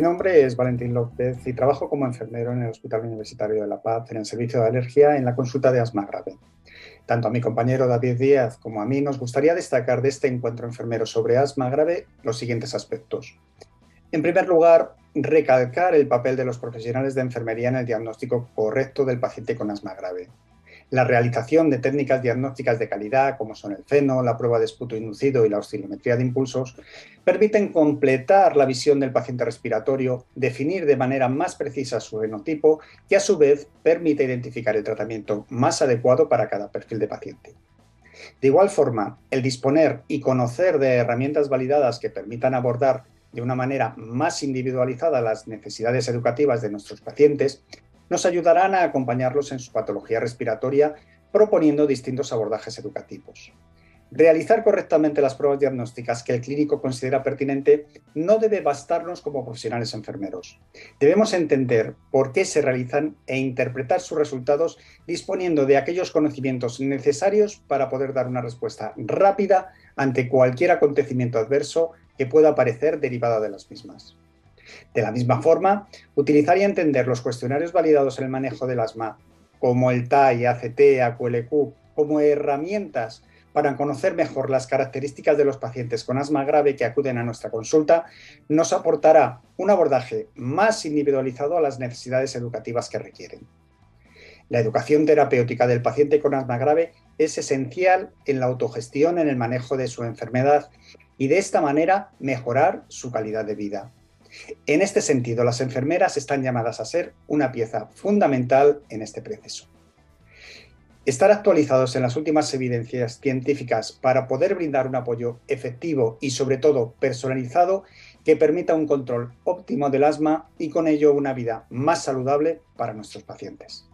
Mi nombre es Valentín López y trabajo como enfermero en el Hospital Universitario de La Paz en el servicio de alergia en la consulta de asma grave. Tanto a mi compañero David Díaz como a mí nos gustaría destacar de este encuentro enfermero sobre asma grave los siguientes aspectos. En primer lugar, recalcar el papel de los profesionales de enfermería en el diagnóstico correcto del paciente con asma grave. La realización de técnicas diagnósticas de calidad, como son el feno, la prueba de esputo inducido y la oscilometría de impulsos, permiten completar la visión del paciente respiratorio, definir de manera más precisa su genotipo y a su vez permite identificar el tratamiento más adecuado para cada perfil de paciente. De igual forma, el disponer y conocer de herramientas validadas que permitan abordar de una manera más individualizada las necesidades educativas de nuestros pacientes nos ayudarán a acompañarlos en su patología respiratoria proponiendo distintos abordajes educativos. Realizar correctamente las pruebas diagnósticas que el clínico considera pertinente no debe bastarnos como profesionales enfermeros. Debemos entender por qué se realizan e interpretar sus resultados disponiendo de aquellos conocimientos necesarios para poder dar una respuesta rápida ante cualquier acontecimiento adverso que pueda aparecer derivada de las mismas. De la misma forma, utilizar y entender los cuestionarios validados en el manejo del asma, como el TAI, ACT, AQLQ, como herramientas para conocer mejor las características de los pacientes con asma grave que acuden a nuestra consulta, nos aportará un abordaje más individualizado a las necesidades educativas que requieren. La educación terapéutica del paciente con asma grave es esencial en la autogestión en el manejo de su enfermedad y de esta manera mejorar su calidad de vida. En este sentido, las enfermeras están llamadas a ser una pieza fundamental en este proceso. Estar actualizados en las últimas evidencias científicas para poder brindar un apoyo efectivo y sobre todo personalizado que permita un control óptimo del asma y con ello una vida más saludable para nuestros pacientes.